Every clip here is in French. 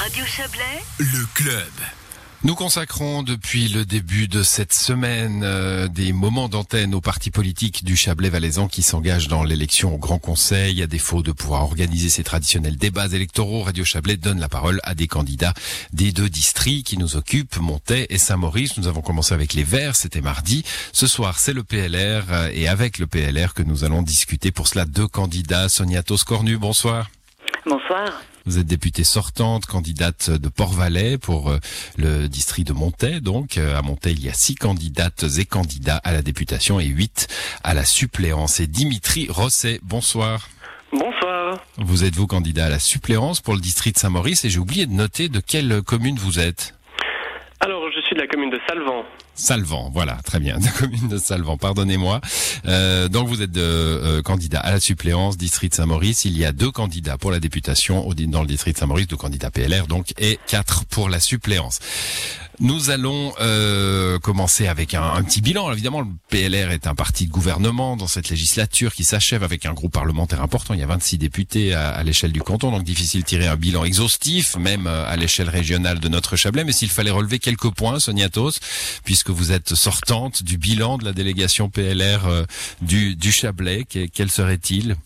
Radio Chablais, Le club. Nous consacrons depuis le début de cette semaine euh, des moments d'antenne aux partis politiques du Chablais-Valaisan qui s'engagent dans l'élection au Grand Conseil. À défaut de pouvoir organiser ces traditionnels débats électoraux, Radio Chablais donne la parole à des candidats des deux districts qui nous occupent, Montaix et Saint-Maurice. Nous avons commencé avec les Verts, c'était mardi. Ce soir, c'est le PLR euh, et avec le PLR que nous allons discuter pour cela deux candidats. Sonia Toscornu, bonsoir. Bonsoir. Vous êtes députée sortante, candidate de Port-Valais pour euh, le district de Montaix. Donc, euh, à Montaix, il y a six candidates et candidats à la députation et huit à la suppléance. Et Dimitri Rosset, bonsoir. Bonsoir. Vous êtes vous candidat à la suppléance pour le district de Saint-Maurice et j'ai oublié de noter de quelle commune vous êtes. De la commune de Salvan. Salvan, voilà, très bien, de la commune de Salvan, pardonnez-moi. Euh, donc vous êtes euh, candidat à la suppléance, district Saint-Maurice. Il y a deux candidats pour la députation dans le district Saint-Maurice, deux candidats PLR donc, et quatre pour la suppléance. Nous allons euh, commencer avec un, petit bilan. Évidemment, le PLR est un parti de gouvernement dans cette législature qui s'achève avec un groupe parlementaire important. Il y a 26 députés à, l'échelle du canton, donc difficile de tirer un bilan exhaustif, même à l'échelle régionale de notre Chablais. Mais s'il fallait relever quelques points, Sonia Tos, puisque vous êtes sortante du bilan de la délégation PLR euh, du, du Chablais, quel serait-il?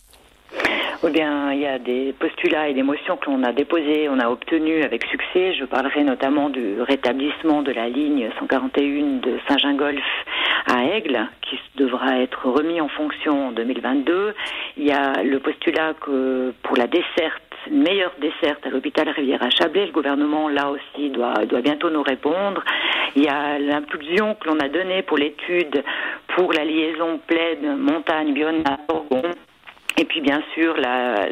Eh bien, il y a des postulats et des motions que l'on a déposées, on a obtenu avec succès. Je parlerai notamment du rétablissement de la ligne 141 de Saint-Gingolf à Aigle, qui devra être remis en fonction en 2022. Il y a le postulat que pour la desserte meilleure desserte à l'hôpital Rivière à Chablais. Le gouvernement, là aussi, doit, doit bientôt nous répondre. Il y a l'impulsion que l'on a donnée pour l'étude pour la liaison plaine montagne à orgon et puis bien sûr la,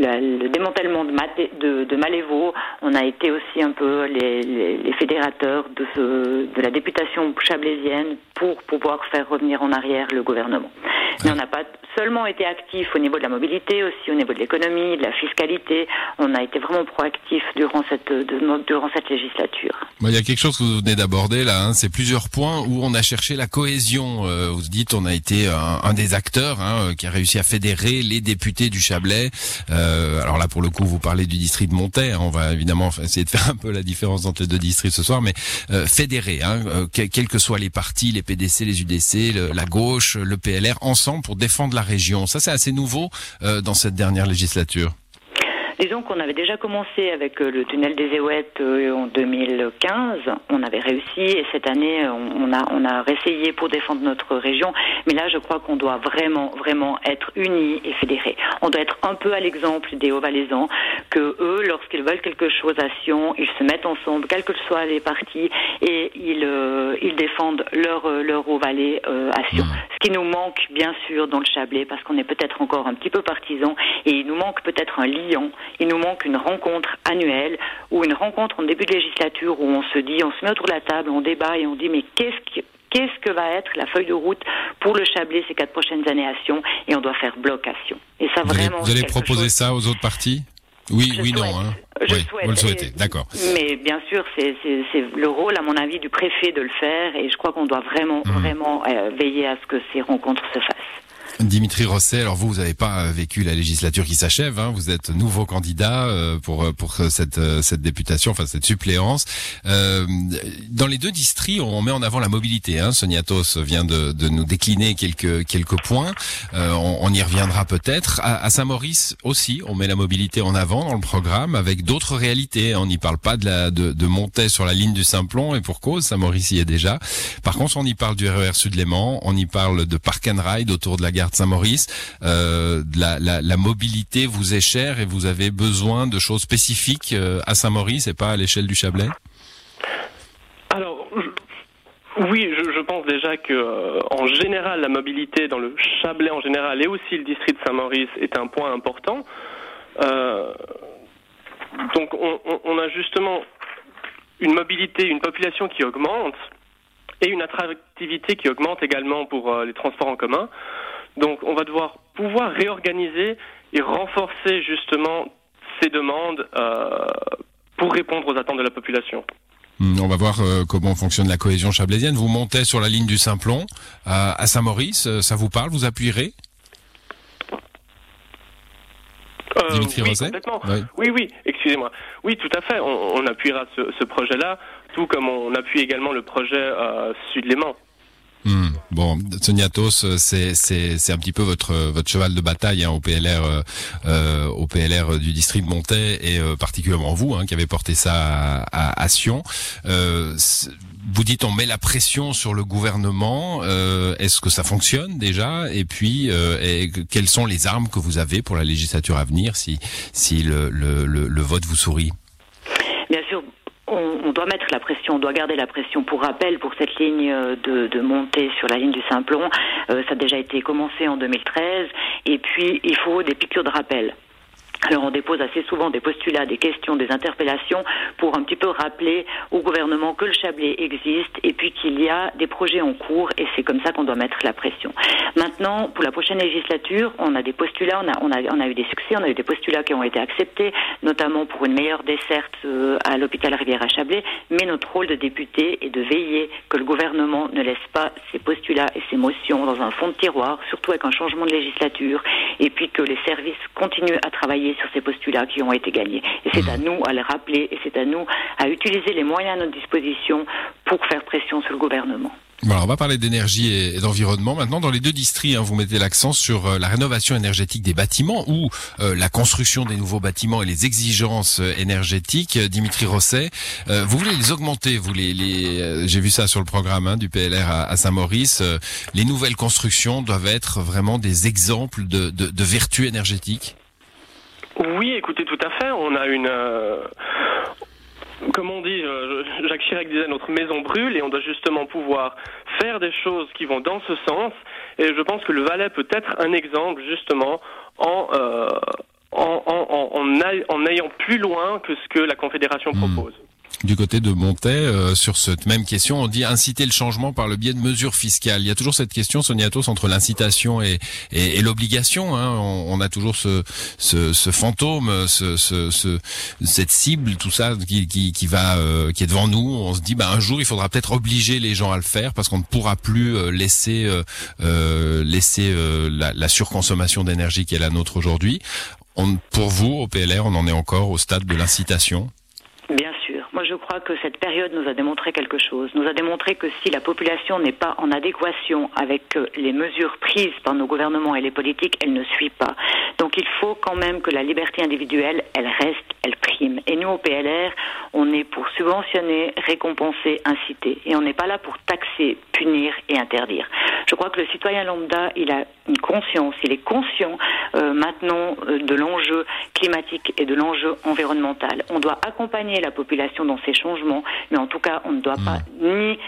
le démantèlement de, Malévo, on a été aussi un peu les, fédérateurs de, la députation chablaisienne pour pouvoir faire revenir en arrière le gouvernement. Mais on n'a pas seulement été actif au niveau de la mobilité, aussi au niveau de l'économie, de la fiscalité. On a été vraiment proactif durant cette, législature. Il y a quelque chose que vous venez d'aborder là, hein, c'est plusieurs points où on a cherché la cohésion. Euh, vous dites on a été un, un des acteurs hein, qui a réussi à fédérer les députés du Chablais. Euh, alors là, pour le coup, vous parlez du district de Montaix. Hein, on va évidemment essayer de faire un peu la différence entre les deux districts ce soir, mais euh, fédérer, hein, euh, quels que soient les partis, les PDC, les UDC, la gauche, le PLR, ensemble pour défendre la région. Ça, c'est assez nouveau euh, dans cette dernière législature. Disons qu'on avait déjà commencé avec le tunnel des Éouettes en 2015. On avait réussi et cette année, on a, on a réessayé pour défendre notre région. Mais là, je crois qu'on doit vraiment, vraiment être unis et fédérés. On doit être un peu à l'exemple des Hauts-Valaisans, que eux, lorsqu'ils veulent quelque chose à Sion, ils se mettent ensemble, quels que soient les partis, et ils, euh, ils défendent leur, leur Haut-Valais euh, à Sion. Ce qui nous manque, bien sûr, dans le Chablais, parce qu'on est peut-être encore un petit peu partisans, et il nous manque peut-être un lion il nous manque une rencontre annuelle ou une rencontre en début de législature où on se dit, on se met autour de la table, on débat et on dit mais qu'est-ce qui qu'est-ce que va être la feuille de route pour le Chablais ces quatre prochaines années à Sion et on doit faire blocation. Et ça vous vraiment. Allez, vous allez proposer chose... ça aux autres partis? Oui, je oui, souhaite. non. Hein. Je oui, souhaite. vous le souhaitez, d'accord. Mais bien sûr, c'est le rôle, à mon avis, du préfet de le faire et je crois qu'on doit vraiment, mmh. vraiment euh, veiller à ce que ces rencontres se fassent. Dimitri Rosset, alors vous, vous n'avez pas vécu la législature qui s'achève, hein, vous êtes nouveau candidat euh, pour pour cette euh, cette députation, enfin cette suppléance. Euh, dans les deux districts, on met en avant la mobilité. Hein. Sonia Tos vient de, de nous décliner quelques quelques points. Euh, on, on, y reviendra peut-être. À, à Saint-Maurice aussi, on met la mobilité en avant dans le programme avec d'autres réalités. On n'y parle pas de la de, de monter sur la ligne du Simplon et pour cause, Saint-Maurice y est déjà. Par contre, on y parle du RER Sud-Léman, on y parle de Park and Ride autour de la gare Saint-Maurice. Euh, la, mobilité vous est chère et vous avez besoin de choses spécifiques euh, à Saint-Maurice et pas à l'échelle du Chablais? Alors, oui, je, pense déjà que euh, en général, la mobilité dans le Chablais en général et aussi le district de Saint-Maurice est un point important. Donc, on, a justement une mobilité, une population qui augmente et une attractivité qui augmente également pour les transports en commun. Donc on va devoir pouvoir réorganiser et renforcer justement ces demandes euh, pour répondre aux attentes de la population. On va voir euh, comment fonctionne la cohésion chablaisienne. Vous montez sur la ligne du Simplon euh, à Saint-Maurice, ça vous parle Vous appuierez? Euh, oui, complètement. Oui. oui, oui, excusez-moi. Oui, tout à fait. On, appuiera ce, projet-là, tout comme on appuie également le projet Sud-Léman. Bon, Soniatos, euh, c'est c'est un petit peu votre votre cheval de bataille hein, au PLR euh, euh, au PLR du district de Montaix et particulièrement vous hein, qui avez porté ça à, à, Sion. vous dites on met la pression sur le gouvernement. Est-ce que ça fonctionne déjà? Et puis et quelles sont les armes que vous avez pour la législature à venir si si le, le, le vote vous sourit? Bien sûr, on, doit mettre la pression, on doit garder la pression. Pour rappel, pour cette ligne de, de montée sur la ligne du Simplon, euh, ça a déjà été commencé en 2013, et puis il faut des piqûres de rappel. Alors on dépose assez souvent des postulats, des questions, des interpellations pour un petit peu rappeler au gouvernement que le Chablais existe et puis qu'il y a des projets en cours et c'est comme ça qu'on doit mettre la pression. Maintenant, pour la prochaine législature, on a des postulats, on a, eu des succès, on a eu des postulats qui ont été acceptés, notamment pour une meilleure desserte euh, à l'hôpital Rivière à Chablais, mais notre rôle de député est de veiller que le gouvernement ne laisse pas ces postulats et ces motions dans un fond de tiroir, surtout avec un changement de législature, et puis que les services continuent à travailler sur ces postulats qui ont été gagnés. Et c'est à mmh. nous à les rappeler et c'est à nous à utiliser les moyens à notre disposition pour faire pression sur le gouvernement. Voilà, on va parler d'énergie et, d'environnement. Maintenant, dans les deux districts, hein, vous mettez l'accent sur euh, la rénovation énergétique des bâtiments ou euh, la construction des nouveaux bâtiments et les exigences euh, énergétiques. Dimitri Rosset, vous voulez les augmenter, vous les, les j'ai vu ça sur le programme hein, du PLR à, Saint-Maurice. les nouvelles constructions doivent être vraiment des exemples de, de, de vertu énergétique. Oui, écoutez, tout à fait. On a une. Euh, comme on dit, euh, Jacques Chirac disait notre maison brûle et on doit justement pouvoir faire des choses qui vont dans ce sens. Et je pense que le Valais peut être un exemple justement en, euh, en, en, en, en, ayant plus loin que ce que la Confédération hmm. propose du côté de Montaix euh, sur cette même question. On dit inciter le changement par le biais de mesures fiscales. Il y a toujours cette question, Sonia Tos, entre l'incitation et, et, l'obligation. Hein. On, a toujours ce, ce, ce fantôme, ce, ce, cette cible, tout ça qui, qui, qui va, euh, qui est devant nous. On se dit, bah, un jour, il faudra peut-être obliger les gens à le faire parce qu'on ne pourra plus euh, laisser laisser la, la surconsommation d'énergie qui est la nôtre aujourd'hui. pour vous, au PLR, on en est encore au stade de l'incitation je crois que cette période nous a démontré quelque chose. Nous a démontré que si la population n'est pas en adéquation avec euh, les mesures prises par nos gouvernements et les politiques, elle ne suit pas. Donc il faut quand même que la liberté individuelle, elle reste, elle prime. Et nous, au PLR, on est pour subventionner, récompenser, inciter. Et on n'est pas là pour taxer, punir et interdire. Je crois que le citoyen lambda, il a une conscience, il est conscient euh, maintenant euh, de l'enjeu climatique et de l'enjeu environnemental. On doit accompagner la population dans ces changements, mais en tout cas, on ne doit pas hmm. ni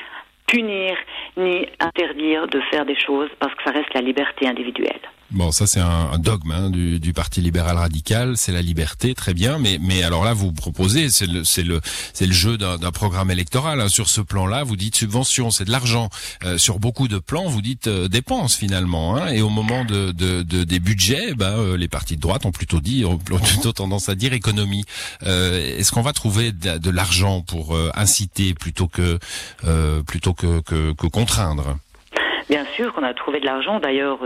punir ni interdire de faire des choses parce que ça reste la liberté individuelle. Bon, ça c'est un, dogme hein, du, du, Parti libéral radical, c'est la liberté, très bien. Mais, mais alors là, vous proposez, c'est le, c'est le, c'est le jeu d'un, programme électoral. Hein. Sur ce plan-là, vous dites subvention, c'est de l'argent. Euh, sur beaucoup de plans, vous dites euh, dépenses finalement. Hein. Et au moment de, de, de des budgets, bah, euh, les partis de droite ont plutôt dit, ont plutôt tendance à dire économie. est-ce qu'on va trouver de, de l'argent pour inciter plutôt que plutôt que, que, que contraindre? Bien sûr qu'on a trouvé de l'argent. D'ailleurs,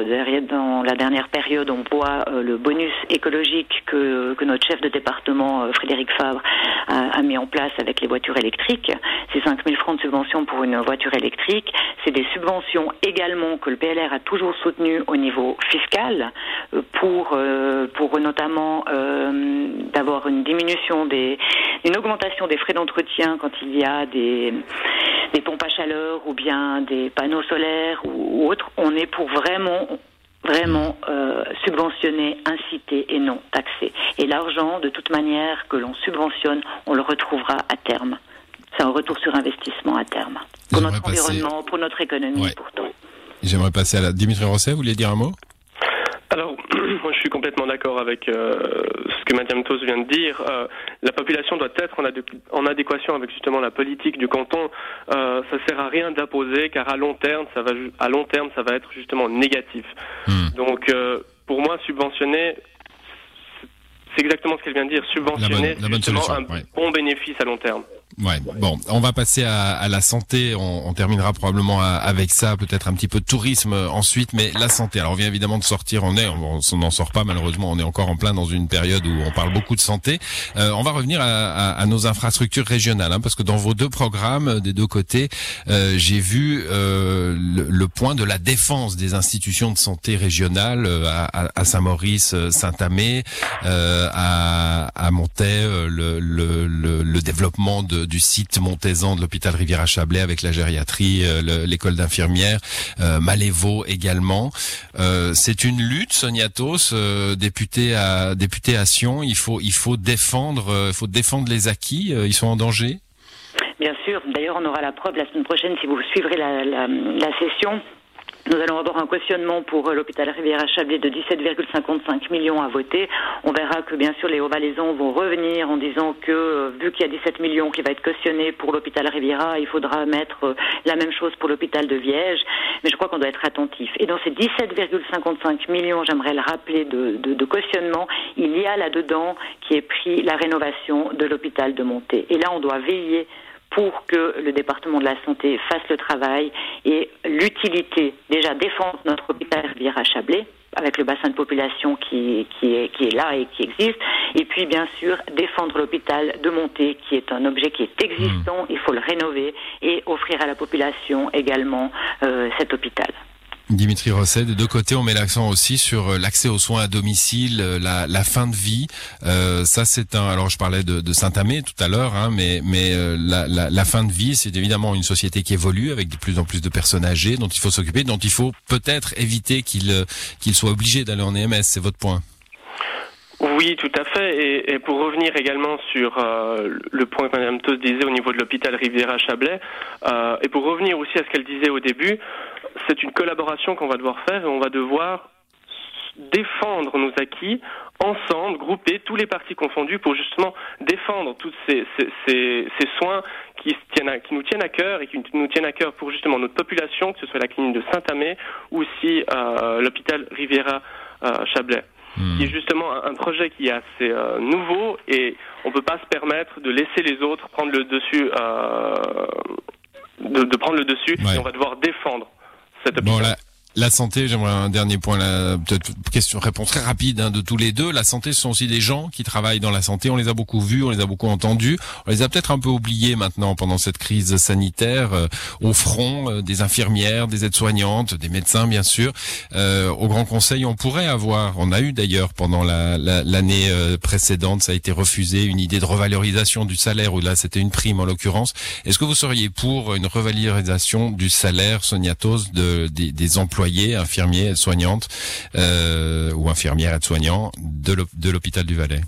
dans la dernière période, on voit euh, le bonus écologique que, notre chef de département, euh, Frédéric Fabre, a, mis en place avec les voitures électriques. C'est 5 000 francs de subvention pour une voiture électrique. C'est des subventions également que le PLR a toujours soutenues au niveau fiscal euh, pour, pour notamment d'avoir une diminution des, une augmentation des frais d'entretien quand il y a des, pompes à chaleur ou bien des panneaux solaires autres. On est pour vraiment vraiment euh, subventionner, inciter et non taxer. Et l'argent, de toute manière, que l'on subventionne, on le retrouvera à terme. C'est un retour sur investissement à terme. Pour notre environnement, pour notre économie, pourtant. J'aimerais passer à la... Dimitri Rosset, vous vouliez dire un mot? Alors, moi je suis complètement d'accord avec euh, ce que Madame Tos vient de dire. Euh, la population doit être en, adéquation avec justement la politique du canton. Euh, ça sert à rien d'imposer, car à long terme, ça va à long terme, ça va être justement négatif. Hmm. Donc, euh, pour moi, subventionner, c'est exactement ce qu'elle vient de dire. Subventionner, c'est justement un bon bénéfice à long terme. Ouais. Bon, on va passer à, à la santé. On, on, terminera probablement avec ça, peut-être un petit peu de tourisme ensuite, mais la santé. Alors, on vient évidemment de sortir. On est, on n'en sort pas malheureusement. On est encore en plein dans une période où on parle beaucoup de santé. Euh, on va revenir à, à, nos infrastructures régionales, hein, parce que dans vos deux programmes, des deux côtés, euh, j'ai vu euh, le, point de la défense des institutions de santé régionales euh, à, à Saint-Maurice, euh, Saint-Amé, à, à le, le, le, le développement de du site montaisan de l'hôpital Rivière-à-Chablais avec la gériatrie, euh, l'école d'infirmières, euh, Malévo également. Euh, c'est une lutte, Sonia Tos, député à député à Sion. Il faut il faut défendre, il faut défendre les acquis. ils sont en danger? Bien sûr. D'ailleurs, on aura la preuve la semaine prochaine si vous suivrez la, la session nous allons avoir un cautionnement pour euh, l'hôpital Rivière-à-Chablais de 17,55 millions à voter. On verra que bien sûr les Hauts-Valaisans vont revenir en disant que euh, vu qu'il y a 17 millions qui va être cautionné pour l'hôpital Riviera, il faudra mettre euh, la même chose pour l'hôpital de Viège. Mais je crois qu'on doit être attentif. Et dans ces 17,55 millions, j'aimerais le rappeler, de, de, de cautionnement, il y a là-dedans qui est pris la rénovation de l'hôpital de Monté. Et là, on doit veiller pour que le département de la santé fasse le travail et l'utilité, déjà défendre notre hôpital Rivière à Chablais avec le bassin de population qui, qui, est, qui est là et qui existe, et puis bien sûr défendre l'hôpital de Monté, qui est un objet qui est existant, mmh. il faut le rénover et offrir à la population également euh, cet hôpital. Dimitri Rosset, de deux côtés, on met l'accent aussi sur euh, l'accès aux soins à domicile, euh, la, la fin de vie. Euh, ça, c'est un. Alors, je parlais de, de Saint-Amé tout à l'heure, hein, mais mais euh, la, la, la, fin de vie, c'est évidemment une société qui évolue avec de plus en plus de personnes âgées, dont il faut s'occuper, dont il faut peut-être éviter qu'ils qu'ils soient obligés d'aller en EMS. C'est votre point. Oui, tout à fait. Et, et pour revenir également sur euh, le point que Mme Tos disait au niveau de l'hôpital Riviera-Chablais, euh, et pour revenir aussi à ce qu'elle disait au début, c'est une collaboration qu'on va devoir faire et on va devoir défendre nos acquis ensemble, grouper tous les partis confondus pour justement défendre tous ces, ces, ces, ces soins qui, tiennent qui, nous tiennent à cœur et qui nous tiennent à cœur pour justement notre population, que ce soit la clinique de Saint-Amé ou aussi euh, l'hôpital Riviera-Chablais. Qui est justement un, projet qui est assez euh, nouveau et on ne peut pas se permettre de laisser les autres prendre le dessus, euh, de, de, prendre le dessus ouais. et on va devoir défendre Bon, la, la santé, j'aimerais un dernier point, peut-être question réponse très rapide hein, de tous les deux. La santé, ce sont aussi des gens qui travaillent dans la santé. On les a beaucoup vus, on les a beaucoup entendus. On les a peut-être un peu oubliés maintenant pendant cette crise sanitaire. Euh, au front, euh, des infirmières, des aides-soignantes, des médecins, bien sûr. Euh, au Grand Conseil, on pourrait avoir, on a eu d'ailleurs pendant l'année la, précédente, ça a été refusé, une idée de revalorisation du salaire, ou là c'était une prime en l'occurrence. Est-ce que vous seriez pour une revalorisation du salaire, Sonia Tos, de, des, des infirmiers, euh, ou infirmières, aides-soignants de l'hôpital du Valais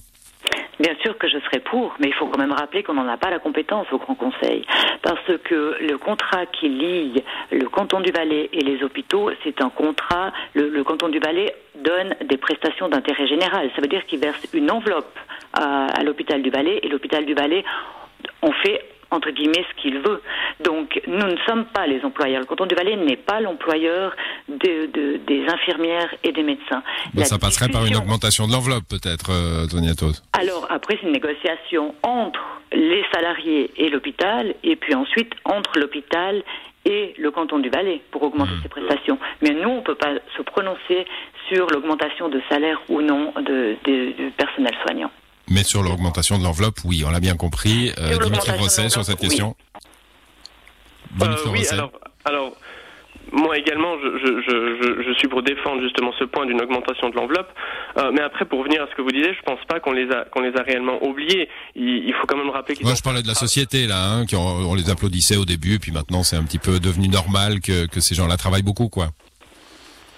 Bien sûr que je serais pour, mais il faut quand même rappeler qu'on n'en a pas la compétence au Grand Conseil. Parce que le contrat qui lie le canton du Valais et les hôpitaux, c'est un contrat, le, canton du Valais donne des prestations d'intérêt général. Ça veut dire qu'il verse une enveloppe à, à l'hôpital du Valais et l'hôpital du Valais, on fait entre guillemets ce qu'il veut. Donc nous ne sommes pas les employeurs. Le canton du Valais n'est pas l'employeur de, de, des infirmières et des médecins. Ben, ça passerait par une augmentation de l'enveloppe peut-être, euh, Tonia Alors après c'est une négociation entre les salariés et l'hôpital et puis ensuite entre l'hôpital et le canton du Valais pour augmenter mmh. ses prestations. Mais nous, on ne peut pas se prononcer sur l'augmentation de salaire ou non de, de, du personnel soignant. Mais sur l'augmentation de l'enveloppe, oui, on l'a bien compris. Euh, Dimitri Rosset, sur cette question oui. Euh, oui, alors, alors, moi également, je, je, je, je, suis pour défendre justement ce point d'une augmentation de l'enveloppe. Euh, mais après, pour revenir à ce que vous disiez, je pense pas qu'on les a qu'on les a réellement oubliés. Il, il faut quand même rappeler. Moi, je parlais de la société là, hein, qui on, on, les applaudissait au début, puis maintenant c'est un petit peu devenu normal que, que ces gens-là travaillent beaucoup, quoi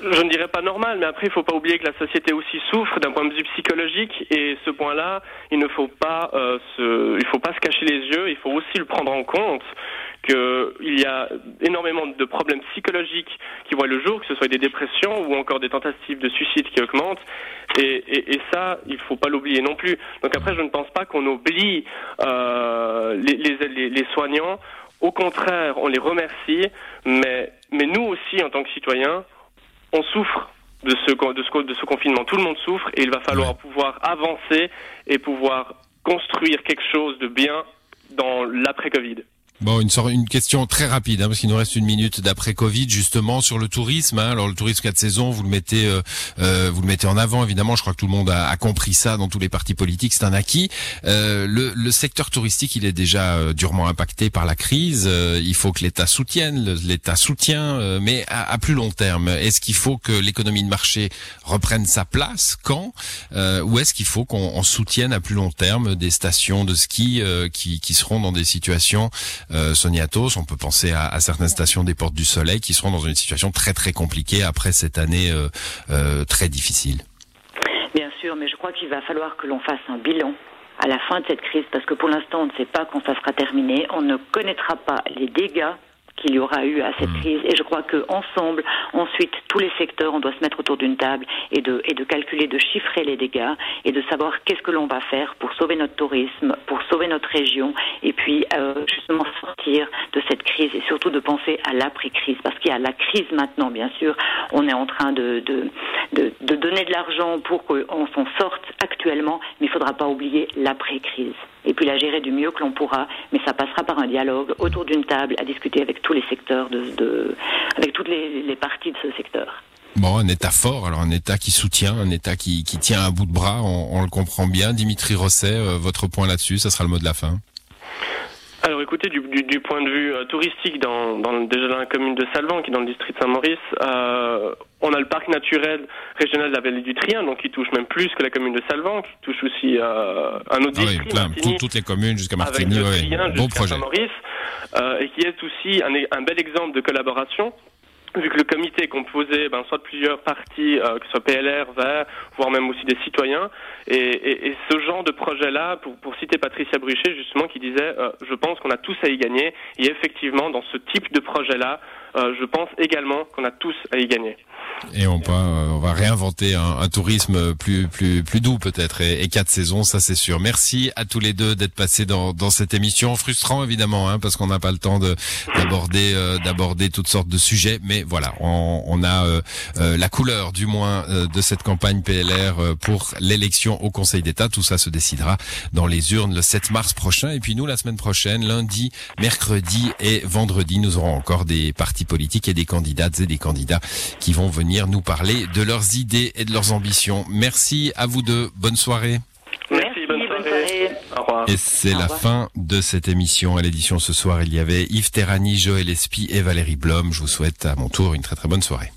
je ne dirais pas normal, mais après, il ne faut pas oublier que la société aussi souffre d'un point de vue psychologique, et ce point-là, il ne faut pas, euh, se, il faut pas se cacher les yeux, il faut aussi le prendre en compte qu'il y a énormément de problèmes psychologiques qui voient le jour, que ce soit des dépressions ou encore des tentatives de suicide qui augmentent, et, et, et ça, il ne faut pas l'oublier non plus. Donc après, je ne pense pas qu'on oublie euh, les, les, les soignants. Au contraire, on les remercie, mais, mais nous aussi, en tant que citoyens, on souffre de ce, de, ce, de ce confinement. Tout le monde souffre et il va falloir pouvoir avancer et pouvoir construire quelque chose de bien dans l'après-Covid. Bon, une, une question très rapide, hein, parce qu'il nous reste une minute d'après Covid, justement sur le tourisme. Hein. alors le tourisme 4 saisons, vous le mettez, euh, euh, vous le mettez en avant. Évidemment, je crois que tout le monde a, a compris ça dans tous les partis politiques, c'est un acquis. Euh, le, le, secteur touristique, il est déjà euh, durement impacté par la crise. Euh, il faut que l'État soutienne, l'État soutient, mais à, à, plus long terme, est-ce qu'il faut que l'économie de marché reprenne sa place? Quand? Ou est-ce qu'il faut qu'on soutienne à plus long terme des stations de ski qui, qui seront dans des situations euh, Soniatos, on peut penser à, certaines stations des Portes du Soleil qui seront dans une situation très très compliquée après cette année euh, euh, très difficile. Bien sûr, mais je crois qu'il va falloir que l'on fasse un bilan à la fin de cette crise, parce que pour l'instant, on ne sait pas quand ça sera terminé. On ne connaîtra pas les dégâts qu'il y aura eu à cette mmh. crise. Et je crois que ensemble, ensuite, tous les secteurs, on doit se mettre autour d'une table et de, et de calculer, de chiffrer les dégâts et de savoir qu'est-ce que l'on va faire pour sauver notre tourisme, pour sauver notre région et puis euh, justement sortir de cette crise et surtout de penser à l'après-crise. Parce qu'il y a la crise maintenant, bien sûr. On est en train de, de, de, de donner de l'argent pour qu'on s'en sorte actuellement, mais il ne faudra pas oublier l'après-crise et puis la gérer du mieux que l'on pourra, mais ça passera par un dialogue autour d'une table à discuter avec tous les secteurs, de, avec toutes les, parties de ce secteur. Bon, un État fort, alors un État qui soutient, un État qui, tient à bout de bras, on, on le comprend bien. Dimitri Rosset, euh, votre point là-dessus, ça sera le mot de la fin. Alors écoutez, du, du, du point de vue euh, touristique, dans, dans, déjà dans la commune de Salvan, qui est dans le district de Saint-Maurice, euh, on a le parc naturel régional de la vallée du Trien, donc qui touche même plus que la commune de Salvan, qui touche aussi euh, un autre ah district, oui, plein, toutes les communes jusqu'à Martigny, bon projet. Saint-Maurice, euh, et qui est aussi un, un bel exemple de collaboration vu que le comité est composé ben, soit de plusieurs partis, euh, que ce soit PLR, Vert, voire même aussi des citoyens, et, ce genre de projet-là, pour, pour, citer Patricia Bruchet justement, qui disait euh, je pense qu'on a tous à y gagner », et effectivement, dans ce type de projet-là, euh, je pense également qu'on a tous à y gagner. Et on, peut, euh, on va réinventer un, un, tourisme plus plus plus doux peut-être et, quatre saisons, ça c'est sûr. Merci à tous les deux d'être passés dans, dans cette émission, frustrant évidemment, hein, parce qu'on n'a pas le temps d'aborder euh, toutes sortes de sujets, mais voilà, on, on a euh, euh la couleur du moins de cette campagne PLR pour l'élection au Conseil d'État. Tout ça se décidera dans les urnes le 7 mars prochain. Et puis nous, la semaine prochaine, lundi, mercredi et vendredi, nous aurons encore des partis politiques et des candidates et des candidats qui vont venir nous parler de leurs idées et de leurs ambitions. Merci à vous deux. Bonne soirée. Merci, bonne soirée. Au revoir. Et c'est la fin de cette émission. À l'édition ce soir, il y avait Yves Terrani, Joël Espy et Valérie Blom. Je vous souhaite à mon tour une très très bonne soirée.